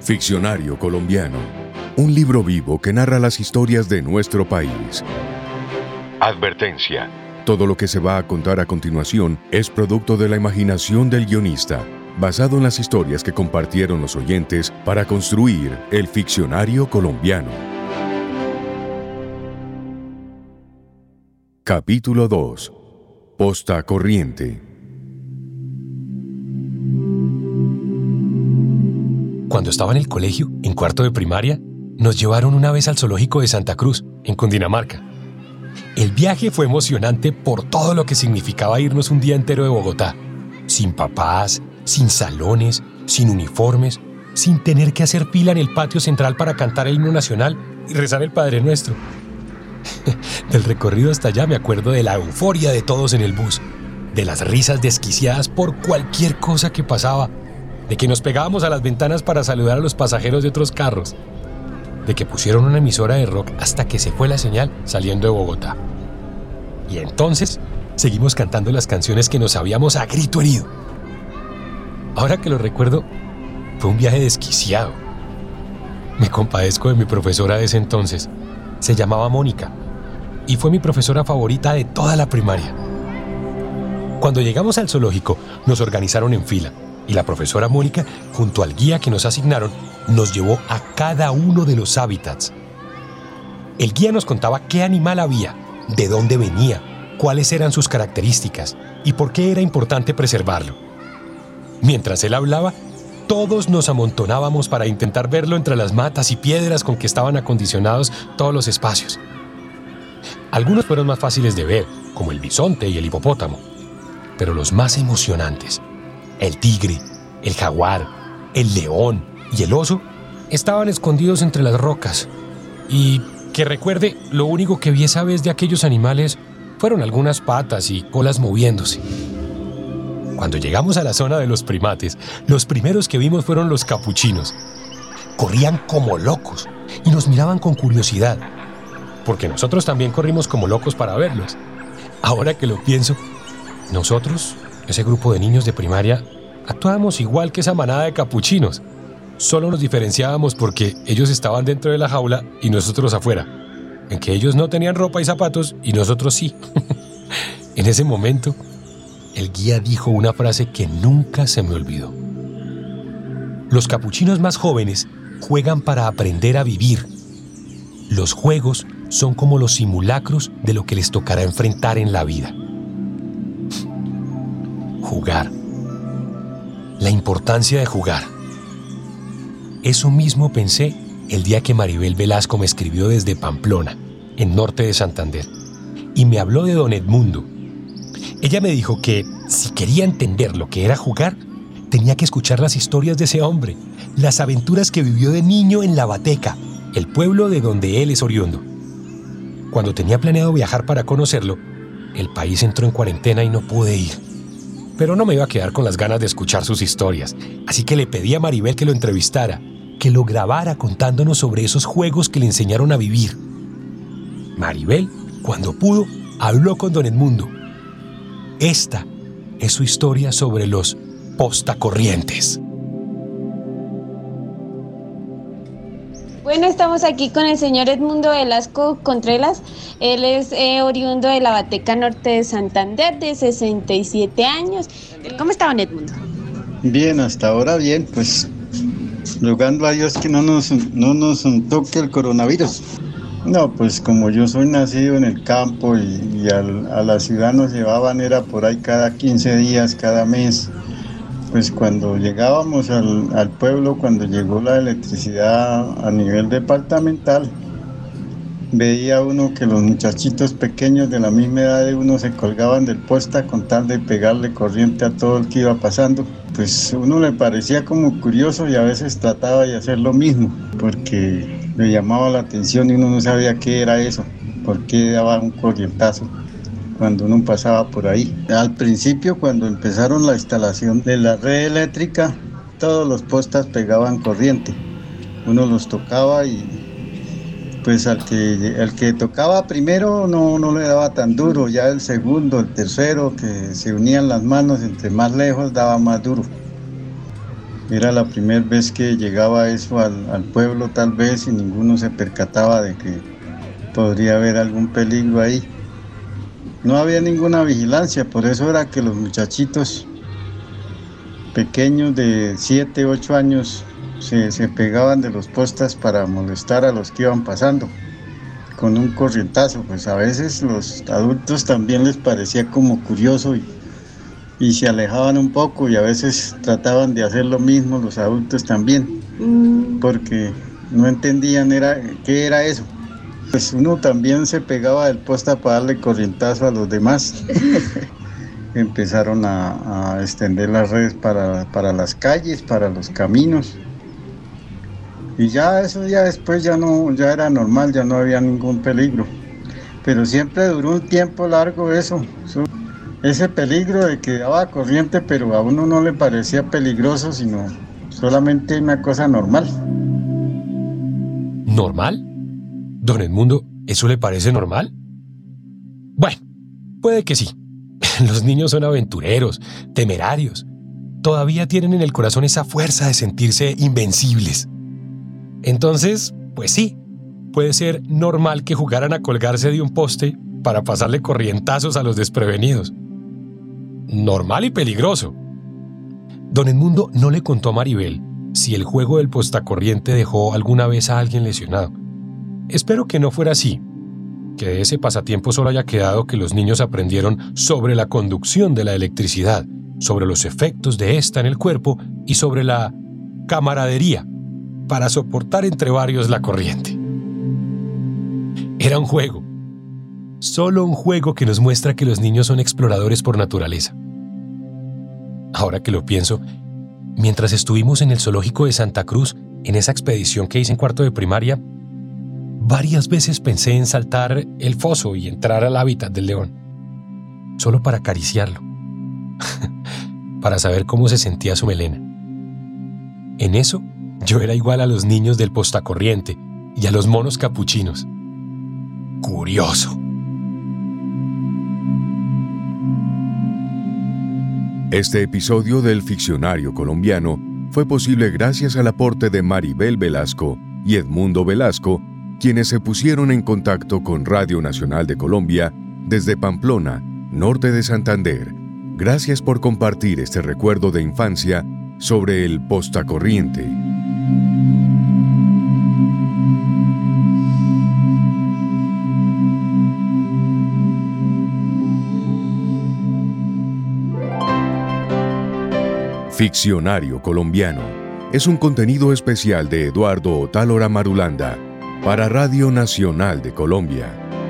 Ficcionario colombiano. Un libro vivo que narra las historias de nuestro país. Advertencia. Todo lo que se va a contar a continuación es producto de la imaginación del guionista, basado en las historias que compartieron los oyentes para construir el ficcionario colombiano. Capítulo 2. Posta Corriente. Cuando estaba en el colegio, en cuarto de primaria, nos llevaron una vez al zoológico de Santa Cruz, en Cundinamarca. El viaje fue emocionante por todo lo que significaba irnos un día entero de Bogotá, sin papás, sin salones, sin uniformes, sin tener que hacer fila en el patio central para cantar el himno nacional y rezar el Padre Nuestro. Del recorrido hasta allá me acuerdo de la euforia de todos en el bus, de las risas desquiciadas por cualquier cosa que pasaba, de que nos pegábamos a las ventanas para saludar a los pasajeros de otros carros, de que pusieron una emisora de rock hasta que se fue la señal saliendo de Bogotá. Y entonces seguimos cantando las canciones que nos habíamos a grito herido. Ahora que lo recuerdo, fue un viaje desquiciado. Me compadezco de mi profesora de ese entonces. Se llamaba Mónica y fue mi profesora favorita de toda la primaria. Cuando llegamos al zoológico, nos organizaron en fila y la profesora Mónica, junto al guía que nos asignaron, nos llevó a cada uno de los hábitats. El guía nos contaba qué animal había, de dónde venía, cuáles eran sus características y por qué era importante preservarlo. Mientras él hablaba, todos nos amontonábamos para intentar verlo entre las matas y piedras con que estaban acondicionados todos los espacios. Algunos fueron más fáciles de ver, como el bisonte y el hipopótamo, pero los más emocionantes el tigre, el jaguar, el león y el oso estaban escondidos entre las rocas. Y que recuerde, lo único que vi esa vez de aquellos animales fueron algunas patas y colas moviéndose. Cuando llegamos a la zona de los primates, los primeros que vimos fueron los capuchinos. Corrían como locos y nos miraban con curiosidad, porque nosotros también corrimos como locos para verlos. Ahora que lo pienso, nosotros ese grupo de niños de primaria, actuábamos igual que esa manada de capuchinos. Solo nos diferenciábamos porque ellos estaban dentro de la jaula y nosotros afuera. En que ellos no tenían ropa y zapatos y nosotros sí. en ese momento, el guía dijo una frase que nunca se me olvidó. Los capuchinos más jóvenes juegan para aprender a vivir. Los juegos son como los simulacros de lo que les tocará enfrentar en la vida jugar. La importancia de jugar. Eso mismo pensé el día que Maribel Velasco me escribió desde Pamplona, en norte de Santander, y me habló de don Edmundo. Ella me dijo que si quería entender lo que era jugar, tenía que escuchar las historias de ese hombre, las aventuras que vivió de niño en La Bateca, el pueblo de donde él es oriundo. Cuando tenía planeado viajar para conocerlo, el país entró en cuarentena y no pude ir pero no me iba a quedar con las ganas de escuchar sus historias, así que le pedí a Maribel que lo entrevistara, que lo grabara contándonos sobre esos juegos que le enseñaron a vivir. Maribel, cuando pudo, habló con don Edmundo. Esta es su historia sobre los postacorrientes. Bueno, estamos aquí con el señor Edmundo Velasco Contreras. Él es eh, oriundo de la Bateca Norte de Santander, de 67 años. ¿Cómo está, Edmundo? Bien, hasta ahora bien, pues rogando a Dios que no nos, no nos toque el coronavirus. No, pues como yo soy nacido en el campo y, a la ciudad nos llevaban, era por ahí cada 15 días, cada mes pues cuando llegábamos al, pueblo, cuando llegó la electricidad a nivel departamental, veía uno que los muchachitos pequeños de la misma edad de uno se colgaban del posta con tal de pegarle corriente a todo el que iba pasando. Pues uno le parecía como curioso y a veces trataba de hacer lo mismo, porque le llamaba la atención y uno no sabía qué era eso, por qué daba un corrientazo cuando uno pasaba por ahí. Al principio, cuando empezaron la instalación de la red eléctrica, todos los postas pegaban corriente. Uno los tocaba y pues al que, el que tocaba primero no, no le daba tan duro, ya el segundo, el tercero, que se unían las manos entre más lejos, daba más duro. Era la primera vez que llegaba eso al, al pueblo tal vez y ninguno se percataba de que podría haber algún peligro ahí. No había ninguna vigilancia, por eso era que los muchachitos pequeños de 7, 8 años se, se, pegaban de los postas para molestar a los que iban pasando con un corrientazo. Pues a veces los adultos también les parecía como curioso y, y se alejaban un poco y a veces trataban de hacer lo mismo los adultos también, mm. porque no entendían era, qué era eso. Pues uno también se pegaba del posta para darle corrientazo a los demás. Empezaron a, a, extender las redes para, para las calles, para los caminos. Y ya eso ya después ya no, ya era normal, ya no había ningún peligro. Pero siempre duró un tiempo largo eso. Ese peligro de que daba corriente, pero a uno no le parecía peligroso, sino solamente una cosa normal. ¿Normal? Don Edmundo, ¿eso le parece normal? Bueno, puede que sí. Los niños son aventureros, temerarios. Todavía tienen en el corazón esa fuerza de sentirse invencibles. Entonces, pues sí, puede ser normal que jugaran a colgarse de un poste para pasarle corrientazos a los desprevenidos. Normal y peligroso. Don Edmundo no le contó a Maribel si el juego del postacorriente dejó alguna vez a alguien lesionado. Espero que no fuera así, que de ese pasatiempo solo haya quedado que los niños aprendieron sobre la conducción de la electricidad, sobre los efectos de esta en el cuerpo y sobre la camaradería para soportar entre varios la corriente. Era un juego, solo un juego que nos muestra que los niños son exploradores por naturaleza. Ahora que lo pienso, mientras estuvimos en el zoológico de Santa Cruz, en esa expedición que hice en cuarto de primaria, Varias veces pensé en saltar el foso y entrar al hábitat del león, solo para acariciarlo, para saber cómo se sentía su melena. En eso, yo era igual a los niños del postacorriente y a los monos capuchinos. Curioso. Este episodio del Ficcionario colombiano fue posible gracias al aporte de Maribel Velasco y Edmundo Velasco quienes se pusieron en contacto con Radio Nacional de Colombia desde Pamplona, norte de Santander. Gracias por compartir este recuerdo de infancia sobre el postacorriente. Ficcionario colombiano es un contenido especial de Eduardo Otálora Marulanda para Radio Nacional de Colombia.